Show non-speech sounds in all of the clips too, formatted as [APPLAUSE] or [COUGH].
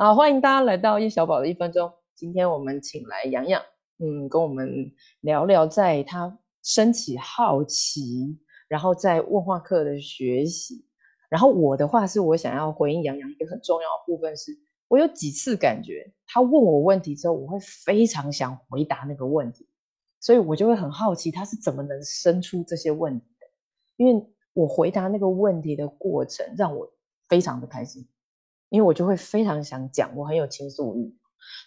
好，欢迎大家来到叶小宝的一分钟。今天我们请来洋洋，嗯，跟我们聊聊在他升起好奇，然后在问话课的学习。然后我的话是我想要回应洋洋一个很重要的部分，是我有几次感觉他问我问题之后，我会非常想回答那个问题，所以我就会很好奇他是怎么能生出这些问题的，因为我回答那个问题的过程让我非常的开心，因为我就会非常想讲，我很有倾诉欲，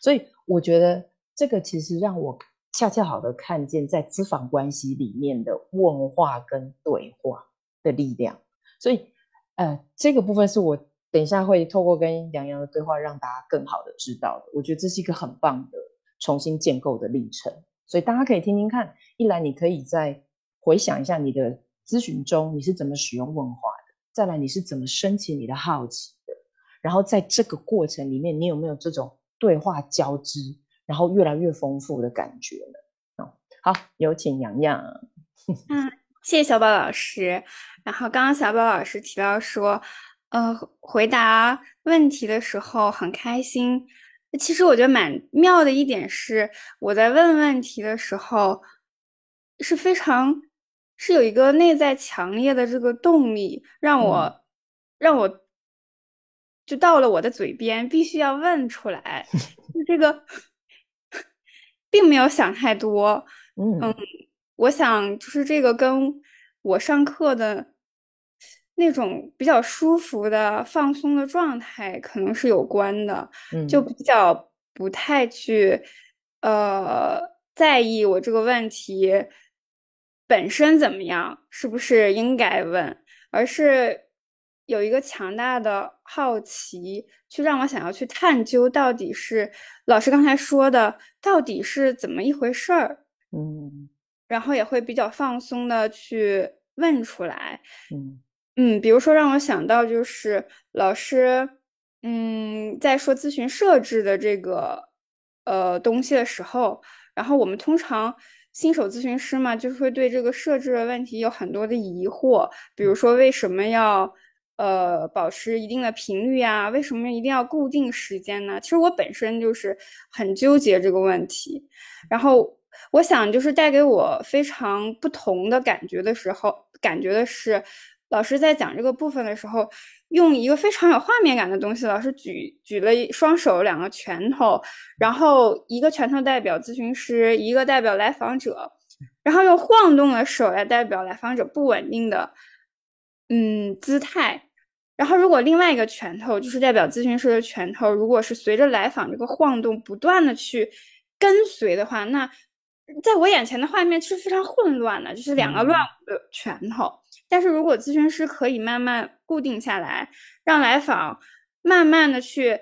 所以我觉得这个其实让我恰恰好的看见在咨访关系里面的问话跟对话的力量，所以。呃，这个部分是我等一下会透过跟杨洋的对话，让大家更好的知道的。我觉得这是一个很棒的重新建构的历程，所以大家可以听听看。一来，你可以再回想一下你的咨询中你是怎么使用问话的；再来，你是怎么升起你的好奇。然后在这个过程里面，你有没有这种对话交织，然后越来越丰富的感觉呢？好，有请洋洋。[LAUGHS] 嗯。谢谢小宝老师。然后刚刚小宝老师提到说，呃，回答问题的时候很开心。其实我觉得蛮妙的一点是，我在问问题的时候是非常是有一个内在强烈的这个动力，让我让我就到了我的嘴边，必须要问出来。就这个并没有想太多，[LAUGHS] 嗯。我想，就是这个跟我上课的那种比较舒服的放松的状态可能是有关的，就比较不太去呃在意我这个问题本身怎么样，是不是应该问，而是有一个强大的好奇，去让我想要去探究到底是老师刚才说的到底是怎么一回事儿，嗯。然后也会比较放松的去问出来，嗯。嗯，比如说让我想到就是老师，嗯，在说咨询设置的这个呃东西的时候，然后我们通常新手咨询师嘛，就是会对这个设置的问题有很多的疑惑，比如说为什么要呃保持一定的频率啊？为什么一定要固定时间呢？其实我本身就是很纠结这个问题，然后。我想，就是带给我非常不同的感觉的时候，感觉的是，老师在讲这个部分的时候，用一个非常有画面感的东西。老师举举了双手，两个拳头，然后一个拳头代表咨询师，一个代表来访者，然后用晃动的手来代表来访者不稳定的，嗯，姿态。然后如果另外一个拳头就是代表咨询师的拳头，如果是随着来访这个晃动不断的去跟随的话，那。在我眼前的画面是非常混乱的，就是两个乱舞的拳头。但是如果咨询师可以慢慢固定下来，让来访慢慢的去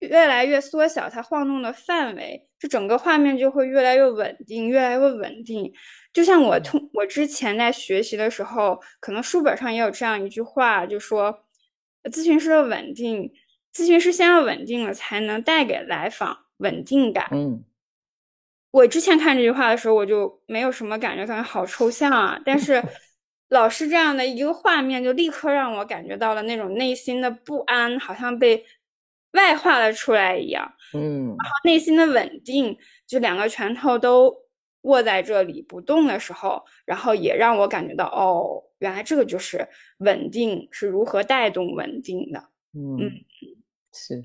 越来越缩小它晃动的范围，这整个画面就会越来越稳定，越来越稳定。就像我通我之前在学习的时候，可能书本上也有这样一句话，就说咨询师的稳定，咨询师先要稳定了，才能带给来访稳定感。嗯。我之前看这句话的时候，我就没有什么感觉，感觉好抽象啊。但 [LAUGHS] 是老师这样的一个画面，就立刻让我感觉到了那种内心的不安，好像被外化了出来一样。嗯，然后内心的稳定，就两个拳头都握在这里不动的时候，然后也让我感觉到，哦，原来这个就是稳定是如何带动稳定的。嗯，是，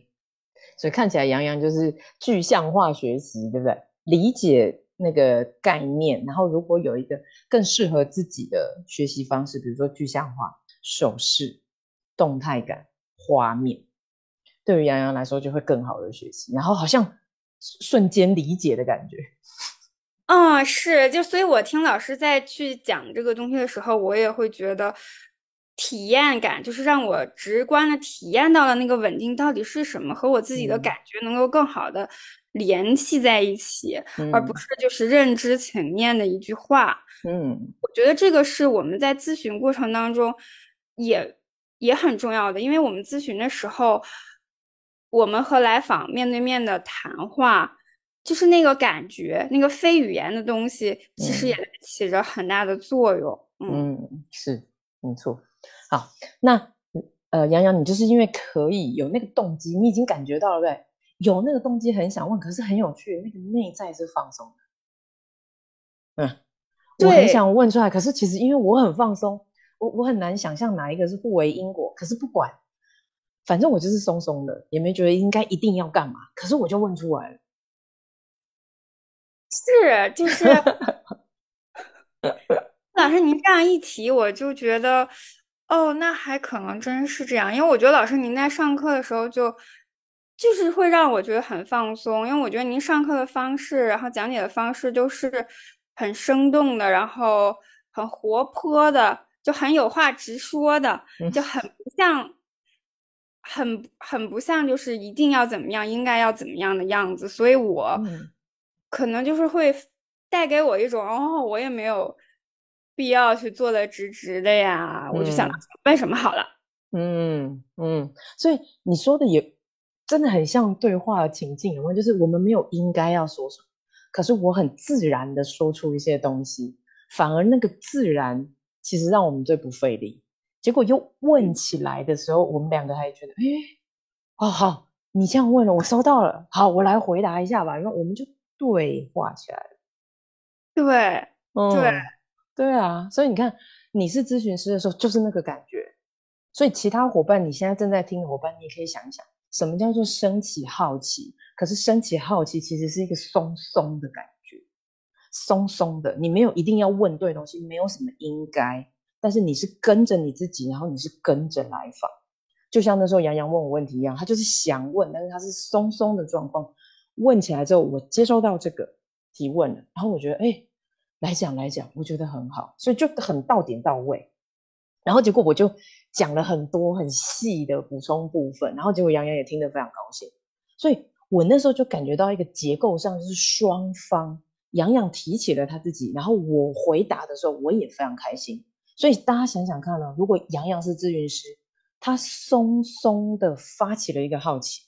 所以看起来杨洋就是具象化学习，对不对？理解那个概念，然后如果有一个更适合自己的学习方式，比如说具象化、手势、动态感、画面，对于杨洋来说就会更好的学习，然后好像瞬间理解的感觉。啊，是，就所以我听老师在去讲这个东西的时候，我也会觉得体验感，就是让我直观的体验到了那个稳定到底是什么，和我自己的感觉能够更好的。联系在一起，而不是就是认知层面的一句话。嗯，我觉得这个是我们在咨询过程当中也也很重要的，因为我们咨询的时候，我们和来访面对面的谈话，就是那个感觉，那个非语言的东西，其实也起着很大的作用。嗯，是没错。好，那呃，杨洋，你就是因为可以有那个动机，你已经感觉到了，对对？有那个动机很想问，可是很有趣，那个内在是放松的。嗯，我很想问出来，可是其实因为我很放松，我我很难想象哪一个是互为因果。可是不管，反正我就是松松的，也没觉得应该一定要干嘛。可是我就问出来了，是就是，[LAUGHS] 老师您这样一提，我就觉得，哦，那还可能真是这样，因为我觉得老师您在上课的时候就。就是会让我觉得很放松，因为我觉得您上课的方式，然后讲解的方式都是很生动的，然后很活泼的，就很有话直说的，就很不像，很很不像就是一定要怎么样，应该要怎么样的样子。所以我可能就是会带给我一种哦，我也没有必要去做的直直的呀，我就想问什么好了。嗯嗯，所以你说的也。真的很像对话情境，有没有？就是我们没有应该要说什么，可是我很自然的说出一些东西，反而那个自然其实让我们最不费力。结果又问起来的时候，我们两个还觉得，哎，哦好，你这样问了，我收到了，好，我来回答一下吧。然后我们就对话起来了。对，对，对啊。所以你看，你是咨询师的时候，就是那个感觉。所以其他伙伴，你现在正在听的伙伴，你也可以想一想。什么叫做升起好奇？可是升起好奇其实是一个松松的感觉，松松的。你没有一定要问对东西，没有什么应该，但是你是跟着你自己，然后你是跟着来访。就像那时候杨洋问我问题一样，他就是想问，但是他是松松的状况。问起来之后，我接收到这个提问了，然后我觉得，哎，来讲来讲，我觉得很好，所以就很到点到位。然后结果我就。讲了很多很细的补充部分，然后结果杨洋也听得非常高兴，所以我那时候就感觉到一个结构上是双方，杨洋提起了他自己，然后我回答的时候我也非常开心，所以大家想想看呢，如果杨洋是咨询师，他松松的发起了一个好奇，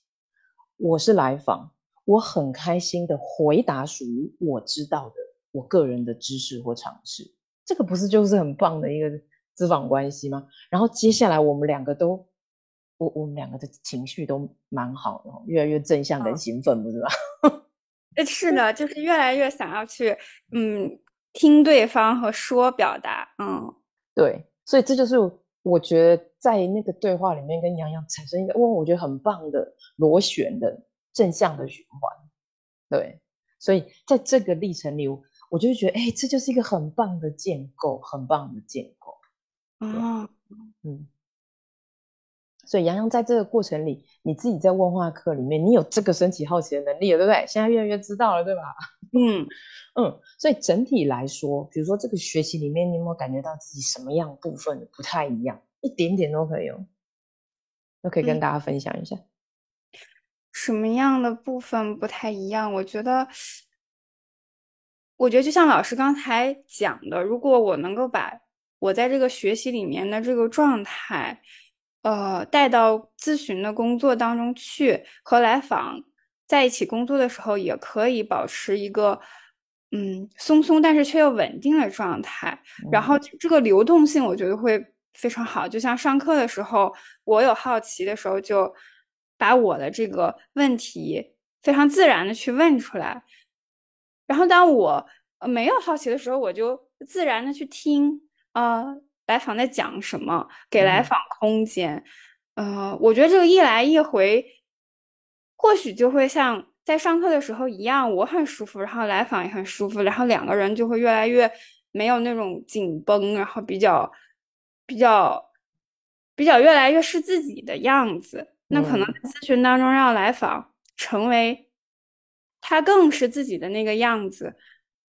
我是来访，我很开心的回答属于我知道的我个人的知识或尝试，这个不是就是很棒的一个。咨访关系吗？然后接下来我们两个都，我我们两个的情绪都蛮好的，越来越正向跟兴奋，不是吧？[LAUGHS] 呃，是的，就是越来越想要去嗯听对方和说表达，嗯，对，所以这就是我觉得在那个对话里面跟杨洋产生一个，哇，我觉得很棒的螺旋的正向的循环，对，所以在这个历程里，我就觉得，哎，这就是一个很棒的建构，很棒的建构。哦，嗯，所以洋洋在这个过程里，你自己在问话课里面，你有这个升起好奇的能力了，对不对？现在越来越知道了，对吧？[LAUGHS] 嗯嗯，所以整体来说，比如说这个学习里面，你有没有感觉到自己什么样部分不太一样？一点点都可以哦，都可以跟大家分享一下。什么样的部分不太一样？我觉得，我觉得就像老师刚才讲的，如果我能够把我在这个学习里面的这个状态，呃，带到咨询的工作当中去，和来访在一起工作的时候，也可以保持一个嗯松松，但是却又稳定的状态。然后这个流动性，我觉得会非常好。就像上课的时候，我有好奇的时候，就把我的这个问题非常自然的去问出来。然后当我没有好奇的时候，我就自然的去听。啊，来访在讲什么？给来访空间。呃，我觉得这个一来一回，或许就会像在上课的时候一样，我很舒服，然后来访也很舒服，然后两个人就会越来越没有那种紧绷，然后比较比较比较越来越是自己的样子。那可能在咨询当中让来访成为他更是自己的那个样子，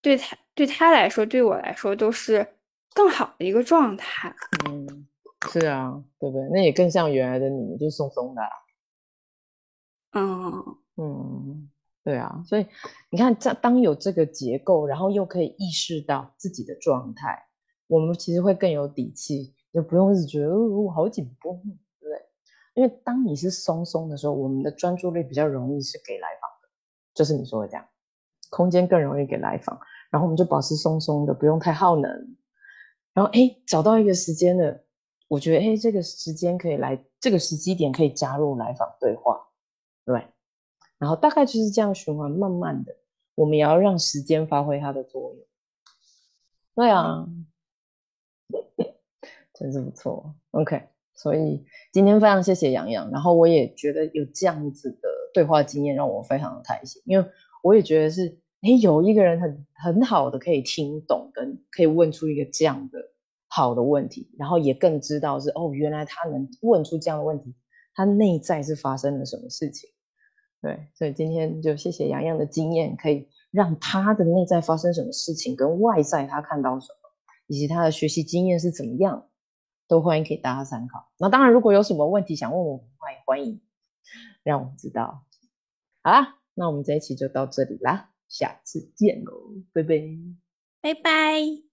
对他对他来说，对我来说都是。更好的一个状态，嗯，是啊，对不对？那也更像原来的你，就松松的，嗯嗯，对啊。所以你看，这当有这个结构，然后又可以意识到自己的状态，我们其实会更有底气，就不用一直觉得我好紧绷？因为当你是松松的时候，我们的专注力比较容易是给来访的，就是你说的这样，空间更容易给来访，然后我们就保持松松的，不用太耗能。然后哎，找到一个时间的，我觉得哎，这个时间可以来这个时机点可以加入来访对话，对，然后大概就是这样循环，慢慢的，我们也要让时间发挥它的作用。对啊，[LAUGHS] 真是不错。OK，所以今天非常谢谢洋洋，然后我也觉得有这样子的对话经验让我非常的开心，因为我也觉得是，哎，有一个人很很好的可以听懂，跟可以问出一个这样的好的问题，然后也更知道是哦，原来他能问出这样的问题，他内在是发生了什么事情。对，所以今天就谢谢洋洋的经验，可以。让他的内在发生什么事情，跟外在他看到什么，以及他的学习经验是怎么样，都欢迎给大家参考。那当然，如果有什么问题想问我，欢迎欢迎让我知道。好啦，那我们这一期就到这里啦，下次见喽，拜拜，拜拜。